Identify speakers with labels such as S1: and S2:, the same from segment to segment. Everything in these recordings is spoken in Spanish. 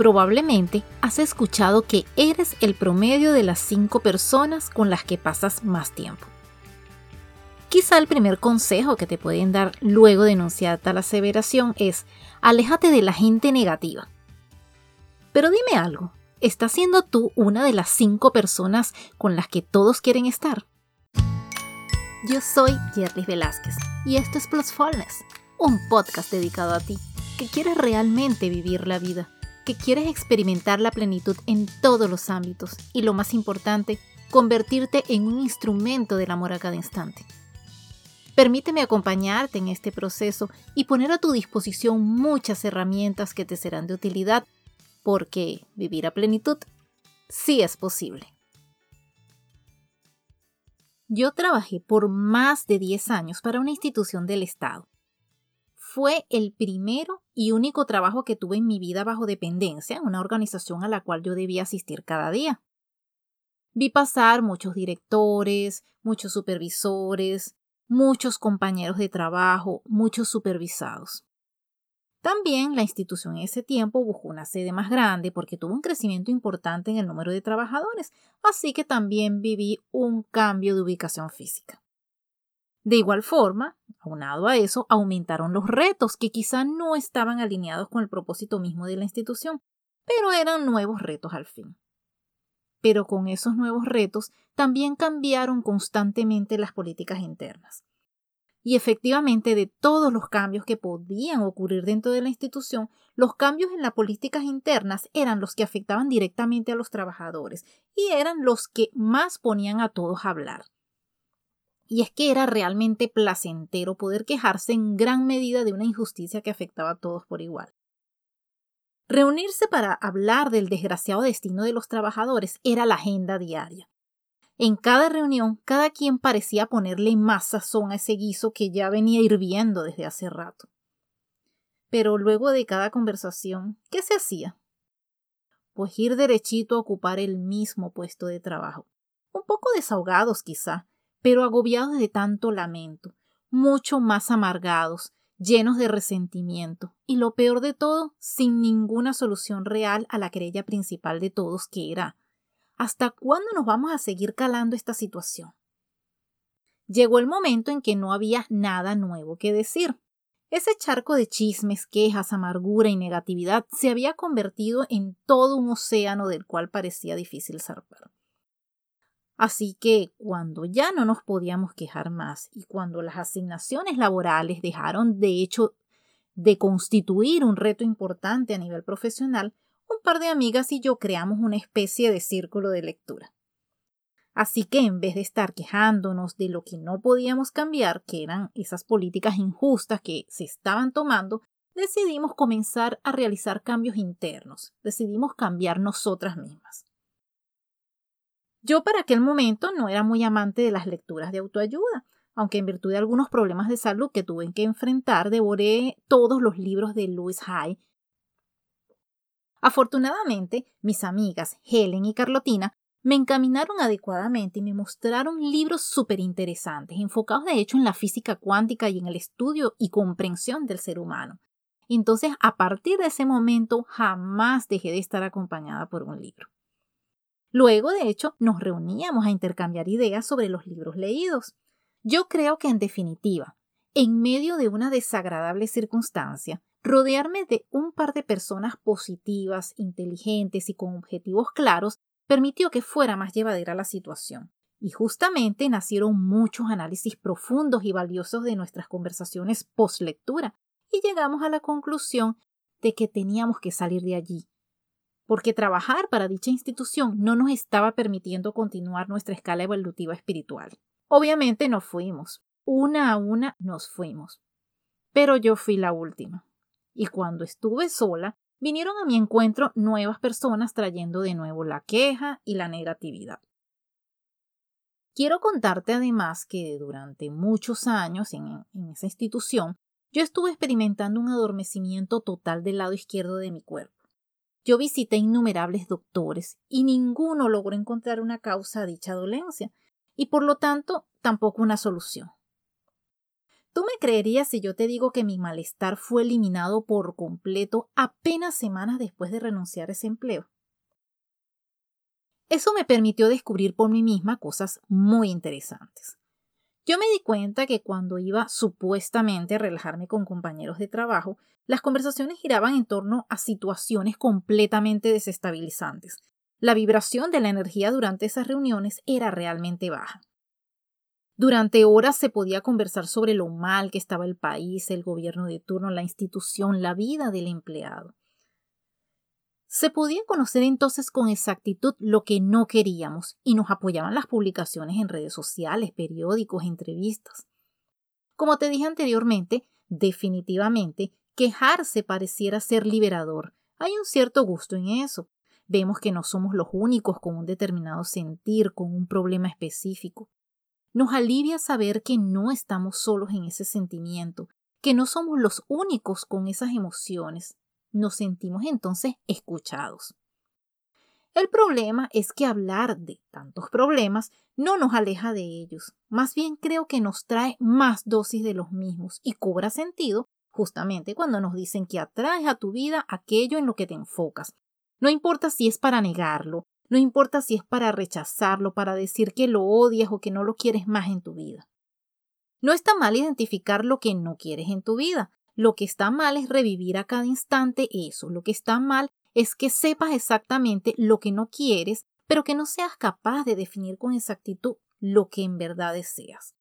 S1: Probablemente has escuchado que eres el promedio de las cinco personas con las que pasas más tiempo. Quizá el primer consejo que te pueden dar luego de enunciar tal aseveración es aléjate de la gente negativa. Pero dime algo, ¿estás siendo tú una de las cinco personas con las que todos quieren estar? Yo soy Jerry Velázquez y esto es Plusfulness, un podcast dedicado a ti que quieres realmente vivir la vida que quieres experimentar la plenitud en todos los ámbitos y lo más importante, convertirte en un instrumento del amor a cada instante. Permíteme acompañarte en este proceso y poner a tu disposición muchas herramientas que te serán de utilidad, porque vivir a plenitud sí es posible. Yo trabajé por más de 10 años para una institución del Estado fue el primero y único trabajo que tuve en mi vida bajo dependencia, una organización a la cual yo debía asistir cada día. Vi pasar muchos directores, muchos supervisores, muchos compañeros de trabajo, muchos supervisados. También la institución en ese tiempo buscó una sede más grande porque tuvo un crecimiento importante en el número de trabajadores, así que también viví un cambio de ubicación física. De igual forma, aunado a eso, aumentaron los retos que quizá no estaban alineados con el propósito mismo de la institución, pero eran nuevos retos al fin. Pero con esos nuevos retos también cambiaron constantemente las políticas internas. Y efectivamente, de todos los cambios que podían ocurrir dentro de la institución, los cambios en las políticas internas eran los que afectaban directamente a los trabajadores y eran los que más ponían a todos a hablar y es que era realmente placentero poder quejarse en gran medida de una injusticia que afectaba a todos por igual. Reunirse para hablar del desgraciado destino de los trabajadores era la agenda diaria. En cada reunión, cada quien parecía ponerle más sazón a ese guiso que ya venía hirviendo desde hace rato. Pero luego de cada conversación, ¿qué se hacía? Pues ir derechito a ocupar el mismo puesto de trabajo. Un poco desahogados quizá, pero agobiados de tanto lamento, mucho más amargados, llenos de resentimiento, y lo peor de todo, sin ninguna solución real a la querella principal de todos, que era ¿hasta cuándo nos vamos a seguir calando esta situación? Llegó el momento en que no había nada nuevo que decir. Ese charco de chismes, quejas, amargura y negatividad se había convertido en todo un océano del cual parecía difícil zarpar. Así que cuando ya no nos podíamos quejar más y cuando las asignaciones laborales dejaron de hecho de constituir un reto importante a nivel profesional, un par de amigas y yo creamos una especie de círculo de lectura. Así que en vez de estar quejándonos de lo que no podíamos cambiar, que eran esas políticas injustas que se estaban tomando, decidimos comenzar a realizar cambios internos, decidimos cambiar nosotras mismas. Yo para aquel momento no era muy amante de las lecturas de autoayuda, aunque en virtud de algunos problemas de salud que tuve que enfrentar, devoré todos los libros de Louis Hay. Afortunadamente, mis amigas Helen y Carlotina me encaminaron adecuadamente y me mostraron libros súper interesantes, enfocados de hecho en la física cuántica y en el estudio y comprensión del ser humano. Entonces, a partir de ese momento, jamás dejé de estar acompañada por un libro. Luego, de hecho, nos reuníamos a intercambiar ideas sobre los libros leídos. Yo creo que, en definitiva, en medio de una desagradable circunstancia, rodearme de un par de personas positivas, inteligentes y con objetivos claros permitió que fuera más llevadera la situación. Y justamente nacieron muchos análisis profundos y valiosos de nuestras conversaciones post lectura, y llegamos a la conclusión de que teníamos que salir de allí, porque trabajar para dicha institución no nos estaba permitiendo continuar nuestra escala evolutiva espiritual. Obviamente nos fuimos, una a una nos fuimos, pero yo fui la última. Y cuando estuve sola, vinieron a mi encuentro nuevas personas trayendo de nuevo la queja y la negatividad. Quiero contarte además que durante muchos años en, en, esa institución yo estuve experimentando un adormecimiento total del lado izquierdo de mi cuerpo. Yo visité innumerables doctores y ninguno logró encontrar una causa a dicha dolencia y por lo tanto tampoco una solución. ¿Tú me creerías si yo te digo que mi malestar fue eliminado por completo apenas semanas después de renunciar a ese empleo? Eso me permitió descubrir por mí misma cosas muy interesantes. Yo me di cuenta que cuando iba supuestamente a relajarme con compañeros de trabajo, las conversaciones giraban en torno a situaciones completamente desestabilizantes. La vibración de la energía durante esas reuniones era realmente baja. Durante horas se podía conversar sobre lo mal que estaba el país, el gobierno de turno, la institución, la vida del empleado. Se podía conocer entonces con exactitud lo que no queríamos y nos apoyaban las publicaciones en redes sociales, periódicos, entrevistas. Como te dije anteriormente, definitivamente, quejarse pareciera ser liberador. Hay un cierto gusto en eso. Vemos que no somos los únicos con un determinado sentir, con un problema específico. Nos alivia saber que no estamos solos en ese sentimiento, que no somos los únicos con esas emociones. Nos sentimos entonces escuchados. El problema es que hablar de tantos problemas no nos aleja de ellos, más bien creo que nos trae más dosis de los mismos y cobra sentido justamente cuando nos dicen que atraes a tu vida aquello en lo que te enfocas. No importa si es para negarlo, no importa si es para rechazarlo, para decir que lo odias o que no lo quieres más en tu vida. No está mal identificar lo que no quieres en tu vida. Lo que está mal es revivir a cada instante eso. Lo que está mal es que sepas exactamente lo que no quieres, pero que no seas capaz de definir con exactitud lo que en verdad deseas.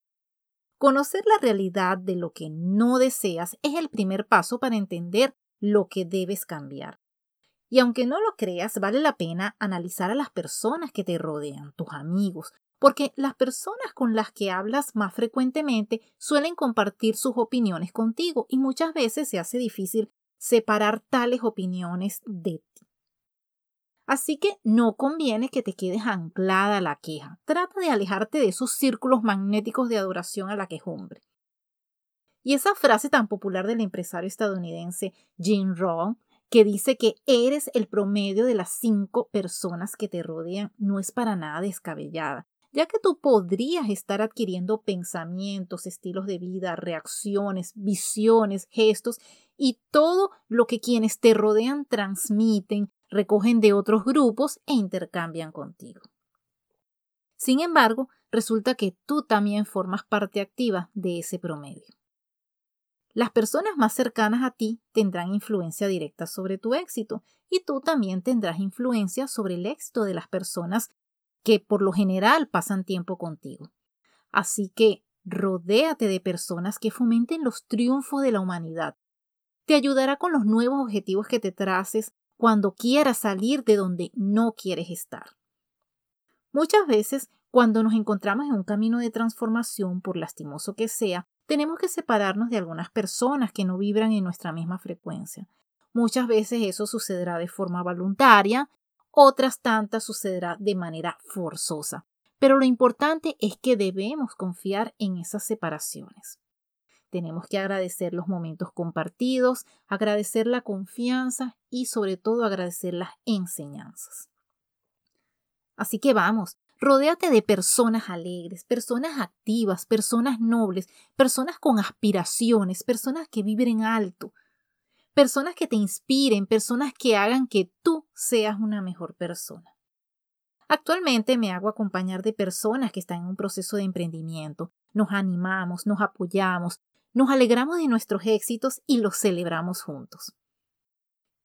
S1: Conocer la realidad de lo que no deseas es el primer paso para entender lo que debes cambiar. Y aunque no lo creas, vale la pena analizar a las personas que te rodean, tus amigos, porque las personas con las que hablas más frecuentemente suelen compartir sus opiniones contigo y muchas veces se hace difícil separar tales opiniones de ti. Así que no conviene que te quedes anclada a la queja. Trata de alejarte de esos círculos magnéticos de adoración a la quejumbre. Y esa frase tan popular del empresario estadounidense Jim Rohn que dice que eres el promedio de las cinco personas que te rodean, no es para nada descabellada, ya que tú podrías estar adquiriendo pensamientos, estilos de vida, reacciones, visiones, gestos y todo lo que quienes te rodean transmiten, recogen de otros grupos e intercambian contigo. Sin embargo, resulta que tú también formas parte activa de ese promedio. Las personas más cercanas a ti tendrán influencia directa sobre tu éxito y tú también tendrás influencia sobre el éxito de las personas que por lo general pasan tiempo contigo. Así que rodéate de personas que fomenten los triunfos de la humanidad. Te ayudará con los nuevos objetivos que te traces cuando quieras salir de donde no quieres estar. Muchas veces, cuando nos encontramos en un camino de transformación, por lastimoso que sea, tenemos que separarnos de algunas personas que no vibran en nuestra misma frecuencia. Muchas veces eso sucederá de forma voluntaria, otras tantas sucederá de manera forzosa. Pero lo importante es que debemos confiar en esas separaciones. Tenemos que agradecer los momentos compartidos, agradecer la confianza y sobre todo agradecer las enseñanzas. Así que vamos, Rodéate de personas alegres, personas activas, personas nobles, personas con aspiraciones, personas que vibren alto, personas que te inspiren, personas que hagan que tú seas una mejor persona. Actualmente me hago acompañar de personas que están en un proceso de emprendimiento. Nos animamos, nos apoyamos, nos alegramos de nuestros éxitos y los celebramos juntos.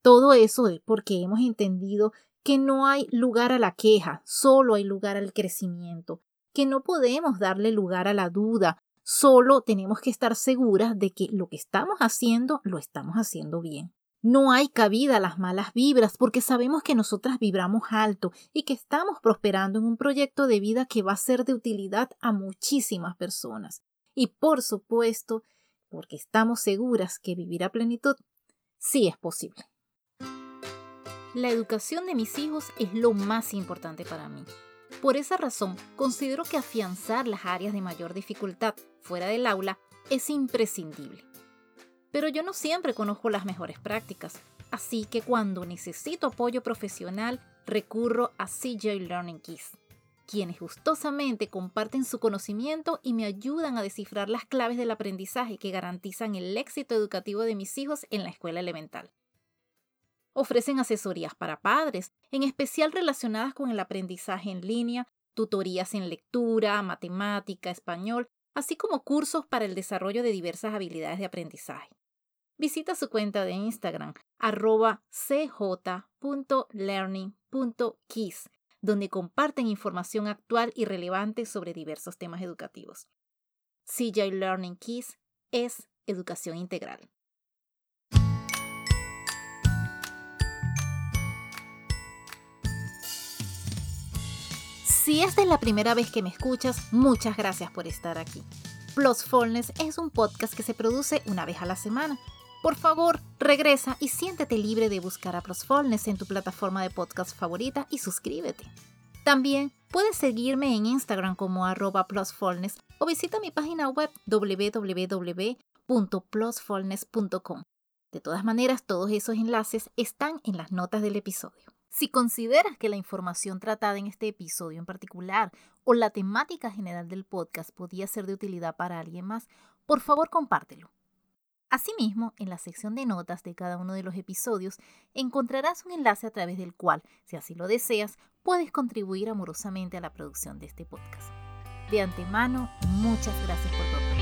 S1: Todo eso es porque hemos entendido que no hay lugar a la queja, solo hay lugar al crecimiento, que no podemos darle lugar a la duda, solo tenemos que estar seguras de que lo que estamos haciendo lo estamos haciendo bien. No hay cabida a las malas vibras porque sabemos que nosotras vibramos alto y que estamos prosperando en un proyecto de vida que va a ser de utilidad a muchísimas personas. Y por supuesto, porque estamos seguras que vivir a plenitud sí es posible. La educación de mis hijos es lo más importante para mí. Por esa razón, considero que afianzar las áreas de mayor dificultad fuera del aula es imprescindible. Pero yo no siempre conozco las mejores prácticas, así que cuando necesito apoyo profesional recurro a CJ Learning Keys. quienes gustosamente comparten su conocimiento y me ayudan a descifrar las claves del aprendizaje que garantizan el éxito educativo de mis hijos en la escuela elemental. Ofrecen asesorías para padres, en especial relacionadas con el aprendizaje en línea, tutorías en lectura, matemática, español, así como cursos para el desarrollo de diversas habilidades de aprendizaje. Visita su cuenta de Instagram, arroba cj.learning.kiss, donde comparten información actual y relevante sobre diversos temas educativos. CJ Learning Kiss es educación integral. Si esta es la primera vez que me escuchas, muchas gracias por estar aquí. Plusfulness es un podcast que se produce una vez a la semana. Por favor, regresa y siéntete libre de buscar a Plusfulness en tu plataforma de podcast favorita y suscríbete. También puedes seguirme en Instagram como arroba plusfulness o visita mi página web www.plusfulness.com. De todas maneras, todos esos enlaces están en las notas del episodio. Si consideras que la información tratada en este episodio en particular o la temática general del podcast podía ser de utilidad para alguien más, por favor compártelo. Asimismo, en la sección de notas de cada uno de los episodios encontrarás un enlace a través del cual, si así lo deseas, puedes contribuir amorosamente a la producción de este podcast. De antemano, muchas gracias por tu